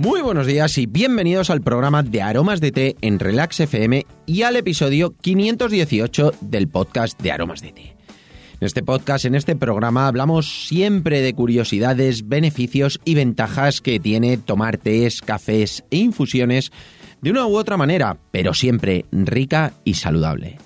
Muy buenos días y bienvenidos al programa de Aromas de Té en Relax FM y al episodio 518 del podcast de Aromas de Té. En este podcast, en este programa, hablamos siempre de curiosidades, beneficios y ventajas que tiene tomar tés, cafés e infusiones de una u otra manera, pero siempre rica y saludable.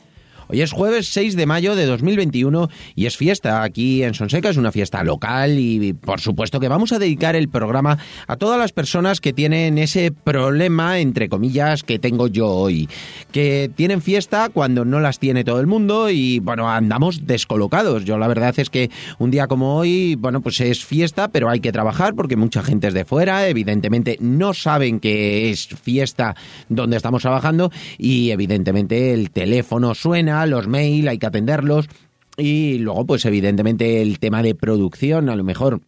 Hoy es jueves 6 de mayo de 2021 y es fiesta aquí en Sonseca, es una fiesta local y por supuesto que vamos a dedicar el programa a todas las personas que tienen ese problema, entre comillas, que tengo yo hoy, que tienen fiesta cuando no las tiene todo el mundo y bueno, andamos descolocados. Yo la verdad es que un día como hoy, bueno, pues es fiesta, pero hay que trabajar porque mucha gente es de fuera, evidentemente no saben que es fiesta donde estamos trabajando y evidentemente el teléfono suena, los mail, hay que atenderlos. Y luego, pues evidentemente el tema de producción, a lo mejor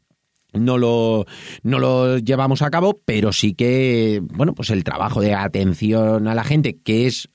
no lo, no lo llevamos a cabo, pero sí que, bueno, pues el trabajo de atención a la gente, que es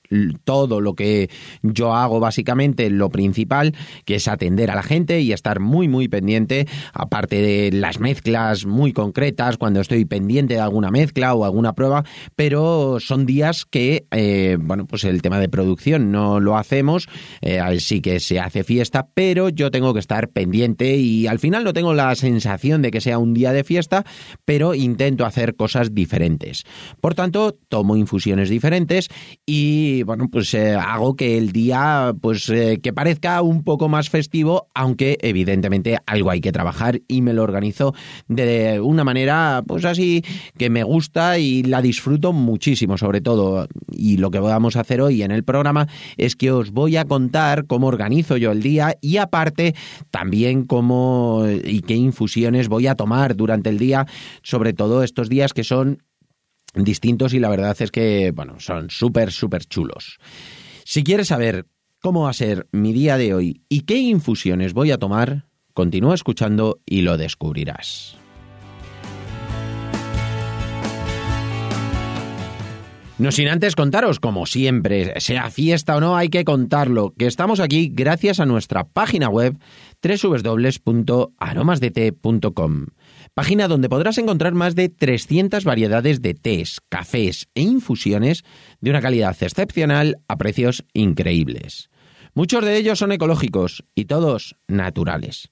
todo lo que yo hago básicamente, lo principal, que es atender a la gente y estar muy, muy pendiente, aparte de las mezclas muy concretas, cuando estoy pendiente de alguna mezcla o alguna prueba, pero son días que, eh, bueno, pues el tema de producción no lo hacemos, eh, sí que se hace fiesta, pero yo tengo que estar pendiente y al final no tengo la sensación de que sea un día de fiesta, pero intento hacer cosas diferentes. Por tanto, tomo infusiones diferentes y bueno, pues eh, hago que el día, pues eh, que parezca un poco más festivo, aunque evidentemente algo hay que trabajar y me lo organizo de una manera, pues así, que me gusta y la disfruto muchísimo, sobre todo. Y lo que vamos a hacer hoy en el programa es que os voy a contar cómo organizo yo el día y aparte también cómo y qué infusiones voy a tomar durante el día, sobre todo estos días que son distintos y la verdad es que, bueno, son súper, súper chulos. Si quieres saber cómo va a ser mi día de hoy y qué infusiones voy a tomar, continúa escuchando y lo descubrirás. No sin antes contaros, como siempre, sea fiesta o no, hay que contarlo, que estamos aquí gracias a nuestra página web www.aromasdete.com página donde podrás encontrar más de 300 variedades de tés, cafés e infusiones de una calidad excepcional a precios increíbles. Muchos de ellos son ecológicos y todos naturales.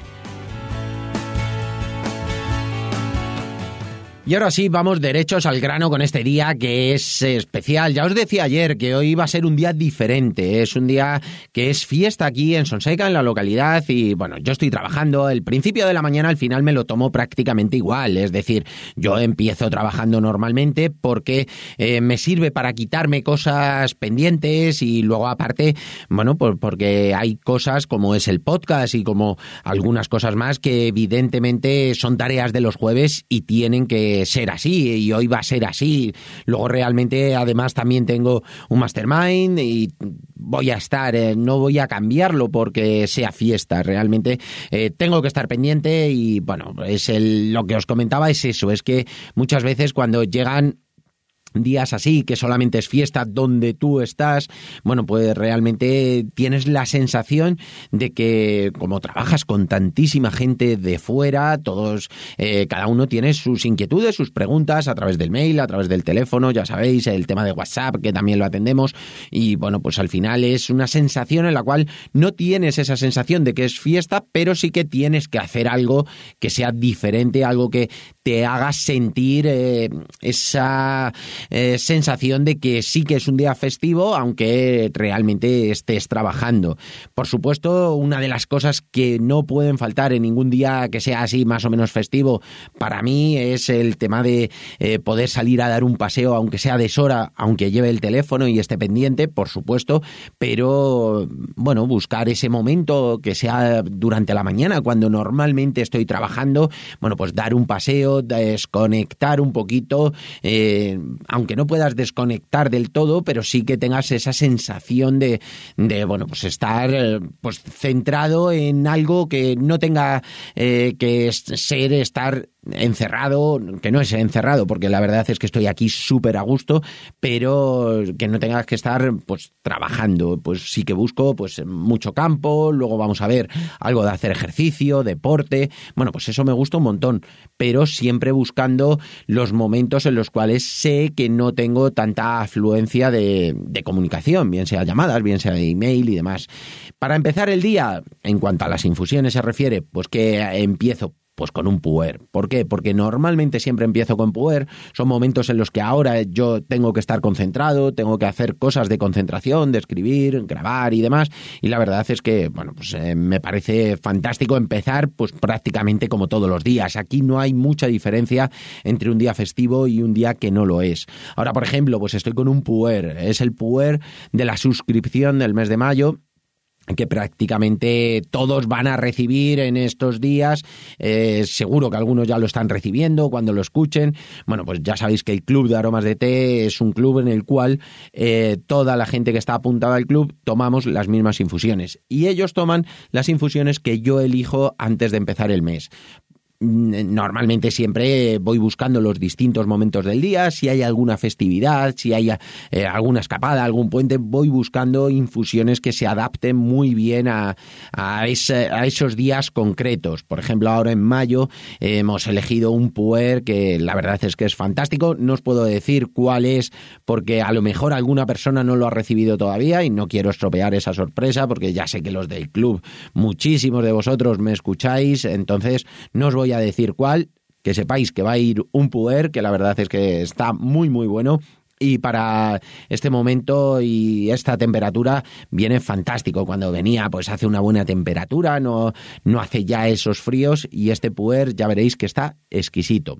Y ahora sí, vamos derechos al grano con este día que es especial. Ya os decía ayer que hoy va a ser un día diferente. Es un día que es fiesta aquí en Sonseca, en la localidad. Y bueno, yo estoy trabajando. El principio de la mañana al final me lo tomo prácticamente igual. Es decir, yo empiezo trabajando normalmente porque eh, me sirve para quitarme cosas pendientes y luego aparte, bueno, pues porque hay cosas como es el podcast y como algunas cosas más que evidentemente son tareas de los jueves y tienen que ser así y hoy va a ser así. Luego realmente además también tengo un mastermind y voy a estar, eh, no voy a cambiarlo porque sea fiesta. Realmente eh, tengo que estar pendiente y bueno, es el, lo que os comentaba es eso, es que muchas veces cuando llegan días así, que solamente es fiesta donde tú estás, bueno, pues realmente tienes la sensación de que como trabajas con tantísima gente de fuera, todos, eh, cada uno tiene sus inquietudes, sus preguntas a través del mail, a través del teléfono, ya sabéis, el tema de WhatsApp, que también lo atendemos, y bueno, pues al final es una sensación en la cual no tienes esa sensación de que es fiesta, pero sí que tienes que hacer algo que sea diferente, algo que te haga sentir eh, esa eh, sensación de que sí que es un día festivo, aunque realmente estés trabajando. Por supuesto, una de las cosas que no pueden faltar en ningún día que sea así más o menos festivo, para mí es el tema de eh, poder salir a dar un paseo, aunque sea deshora, aunque lleve el teléfono y esté pendiente, por supuesto, pero bueno, buscar ese momento que sea durante la mañana, cuando normalmente estoy trabajando, bueno, pues dar un paseo, desconectar un poquito, eh, aunque no puedas desconectar del todo, pero sí que tengas esa sensación de, de bueno, pues estar eh, pues centrado en algo que no tenga eh, que ser estar encerrado, que no es encerrado, porque la verdad es que estoy aquí súper a gusto, pero que no tengas que estar pues trabajando. Pues sí que busco pues mucho campo, luego vamos a ver algo de hacer ejercicio, deporte. Bueno, pues eso me gusta un montón, pero siempre buscando los momentos en los cuales sé que no tengo tanta afluencia de, comunicación, bien sea llamadas, bien sea email y demás. Para empezar el día, en cuanto a las infusiones se refiere, pues que empiezo pues con un puer. ¿Por qué? Porque normalmente siempre empiezo con puer. Son momentos en los que ahora yo tengo que estar concentrado, tengo que hacer cosas de concentración, de escribir, grabar y demás. Y la verdad es que, bueno, pues eh, me parece fantástico empezar pues prácticamente como todos los días. Aquí no hay mucha diferencia entre un día festivo y un día que no lo es. Ahora, por ejemplo, pues estoy con un puer. Es el puer de la suscripción del mes de mayo que prácticamente todos van a recibir en estos días. Eh, seguro que algunos ya lo están recibiendo cuando lo escuchen. Bueno, pues ya sabéis que el Club de Aromas de Té es un club en el cual eh, toda la gente que está apuntada al club tomamos las mismas infusiones. Y ellos toman las infusiones que yo elijo antes de empezar el mes. Mm, normalmente siempre voy buscando los distintos momentos del día, si hay alguna festividad, si hay eh, alguna escapada, algún puente, voy buscando infusiones que se adapten muy bien a, a, esos días concretos. Por ejemplo, ahora en mayo hemos elegido un puer que la verdad es que es fantástico. No os puedo decir cuál es porque a lo mejor alguna persona no lo ha recibido todavía y no quiero estropear esa sorpresa porque ya sé que los del club, muchísimos de vosotros me escucháis, entonces no os voy a decir cuál, que sepáis que va a ir un puer, que la verdad es que está muy muy bueno y para este momento y esta temperatura viene fantástico. Cuando venía, pues hace una buena temperatura, no, no hace ya esos fríos y este puer ya veréis que está exquisito.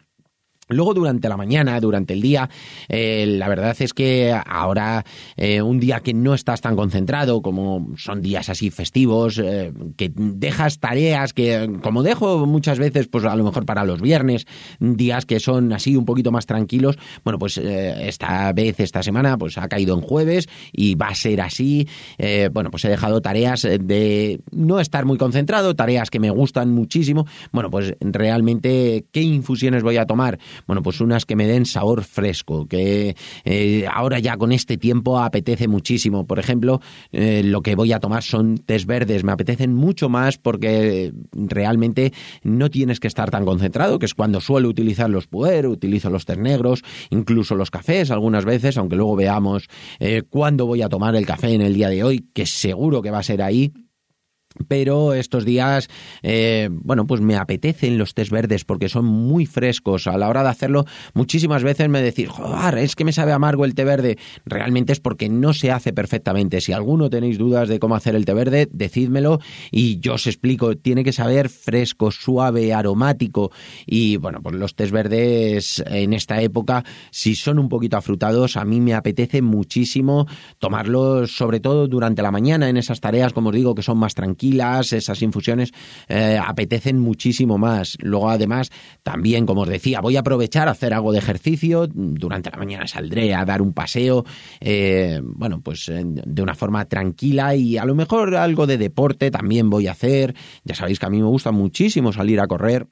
Luego durante la mañana, durante el día, eh, la verdad es que ahora eh, un día que no estás tan concentrado, como son días así festivos, eh, que dejas tareas que, como dejo muchas veces, pues a lo mejor para los viernes, días que son así un poquito más tranquilos, bueno, pues esta vez, esta semana, pues ha caído en jueves y va a ser así. bueno, pues he dejado tareas de no estar muy concentrado, tareas que me gustan muchísimo. Bueno, pues realmente, ¿qué infusiones voy a tomar? Bueno, pues unas que me den sabor fresco, que eh, ahora ya con este tiempo apetece muchísimo. Por ejemplo, eh, lo que voy a tomar son tés verdes, me apetecen mucho más porque realmente no tienes que estar tan concentrado, que es cuando suelo utilizar los puer, utilizo los tés negros, incluso los cafés algunas veces, aunque luego veamos eh, cuándo voy a tomar el café en el día de hoy, que seguro que va a ser ahí pero estos días, eh, bueno, pues me apetecen los tés verdes porque son muy frescos. A la hora de hacerlo, muchísimas veces me decís, joder, es que me sabe amargo el té verde. Realmente es porque no se hace perfectamente. Si alguno tenéis dudas de cómo hacer el té verde, decídmelo y yo os explico. Tiene que saber fresco, suave, aromático. Y bueno, pues los tés verdes en esta época, si son un poquito afrutados, a mí me apetece muchísimo tomarlos, sobre todo durante la mañana, en esas tareas, como os digo, que son más tranquilas esas infusiones eh, apetecen muchísimo más. Luego, además, también, como os decía, voy a aprovechar a hacer algo de ejercicio. Durante la mañana saldré a dar un paseo, eh, bueno, pues de una forma tranquila y a lo mejor algo de deporte también voy a hacer. Ya sabéis que a mí me gusta muchísimo salir a correr.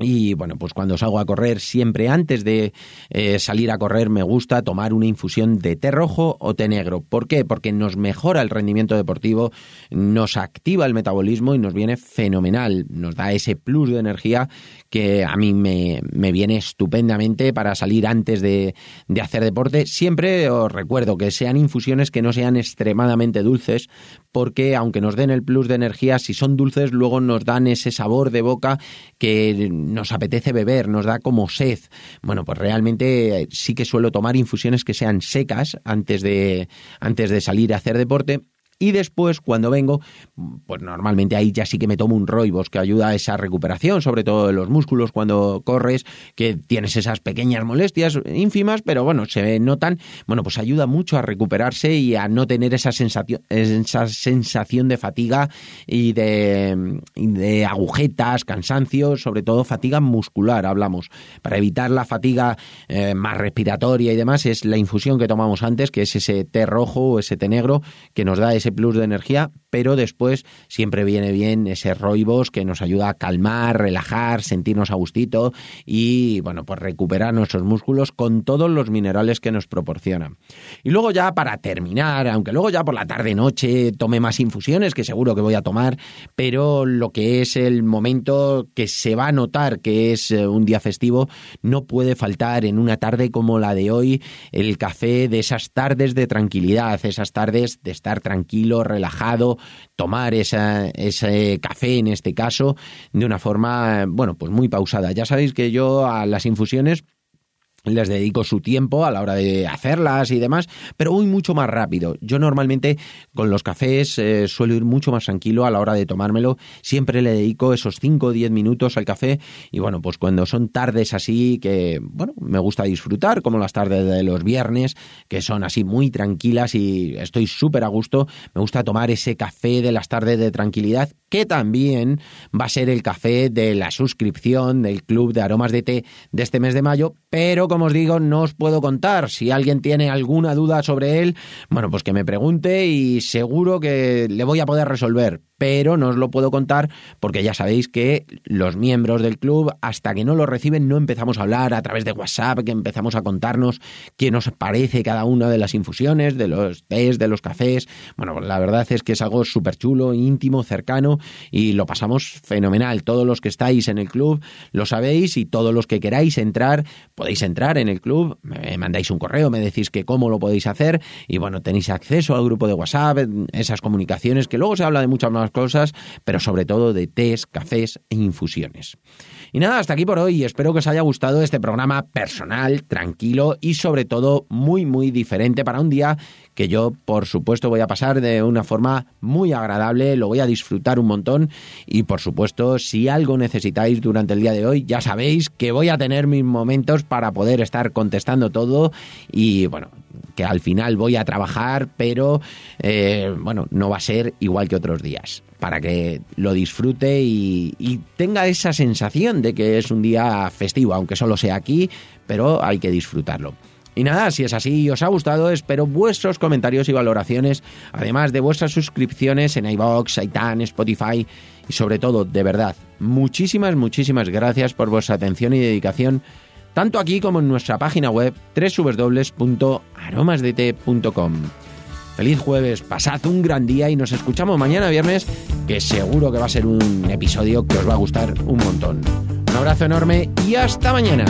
Y bueno, pues cuando salgo a correr, siempre antes de eh, salir a correr, me gusta tomar una infusión de té rojo o té negro. ¿Por qué? Porque nos mejora el rendimiento deportivo, nos activa el metabolismo y nos viene fenomenal. Nos da ese plus de energía que a mí me, me viene estupendamente para salir antes de, de hacer deporte. Siempre os recuerdo que sean infusiones que no sean extremadamente dulces, porque aunque nos den el plus de energía, si son dulces, luego nos dan ese sabor de boca que nos apetece beber, nos da como sed. Bueno, pues realmente eh, sí que suelo tomar infusiones que sean secas antes de, antes de salir a hacer deporte y después, cuando vengo, pues normalmente ahí ya sí que me tomo un roibos que ayuda a esa recuperación, sobre todo de los músculos cuando corres, que tienes esas pequeñas molestias ínfimas, pero bueno, se notan, bueno, pues ayuda mucho a recuperarse y a no tener esa sensación, esa sensación de fatiga y de, de agujetas, cansancio, sobre todo fatiga muscular, hablamos. Para evitar la fatiga eh, más respiratoria y demás, es la infusión que tomamos antes, que es ese té rojo o ese té negro, que nos da ese ese plus de energía, pero después siempre viene bien ese roibos que nos ayuda a calmar, relajar, sentirnos a gustito y, bueno, pues recuperar nuestros músculos con todos los minerales que nos proporcionan. Y luego ya para terminar, aunque luego ya por la tarde-noche tome más infusiones, que seguro que voy a tomar, pero lo que es el momento que se va a notar que es eh, un día festivo, no puede faltar en una tarde como la de hoy el café de esas tardes de tranquilidad, esas tardes de estar tranquilo, relajado, tomar ese café en este caso de una forma, bueno, pues muy pausada. Ya sabéis que yo a las infusiones les dedico su tiempo a la hora de hacerlas y demás, pero voy mucho más rápido. Yo normalmente con los cafés eh, suelo ir mucho más tranquilo a la hora de tomármelo. Siempre le dedico esos 5 o 10 minutos al café y bueno, pues cuando son tardes así que, bueno, me gusta disfrutar, como las tardes de los viernes, que son así muy tranquilas y estoy súper a gusto, me gusta tomar ese café de las tardes de tranquilidad, que también va a ser el café de la suscripción del Club de Aromas de Té de este mes de mayo, pero como os digo, no os puedo contar. Si alguien tiene alguna duda sobre él, bueno, pues que me pregunte y seguro que le voy a poder resolver pero no os lo puedo contar porque ya sabéis que los miembros del club, hasta que no lo reciben, no empezamos a hablar a través de WhatsApp, que empezamos a contarnos qué nos parece cada una de las infusiones, de los tés, de los cafés. Bueno, la verdad es que es algo súper chulo, íntimo, cercano y lo pasamos fenomenal. Todos los que estáis en el club lo sabéis y todos los que queráis entrar, podéis entrar en el club, me mandáis un correo, me decís que cómo lo podéis hacer y bueno, tenéis acceso al grupo de WhatsApp, esas comunicaciones que luego se habla de muchas más cosas, pero sobre todo de tés, cafés e infusiones. Y nada, hasta aquí por hoy. Espero que os haya gustado este programa personal, tranquilo y sobre todo muy, muy diferente para un día que yo, por supuesto, voy a pasar de una forma muy agradable, lo voy a disfrutar un montón y, por supuesto, si algo necesitáis durante el día de hoy, ya sabéis que voy a tener mis momentos para poder estar contestando todo y, bueno, que al final voy a trabajar, pero, eh, bueno, no va a ser igual que otros días para que lo disfrute y, tenga esa sensación de que es un día festivo, aunque solo sea aquí, pero hay que disfrutarlo. Y nada, si es así y os ha gustado, espero vuestros comentarios y valoraciones, además de vuestras suscripciones en iBox, iTunes, Spotify y sobre todo, de verdad, muchísimas, muchísimas gracias por vuestra atención y dedicación, tanto aquí como en nuestra página web www.aromasdt.com. Feliz jueves, pasad un gran día y nos escuchamos mañana viernes, que seguro que va a ser un episodio que os va a gustar un montón. Un abrazo enorme y hasta mañana.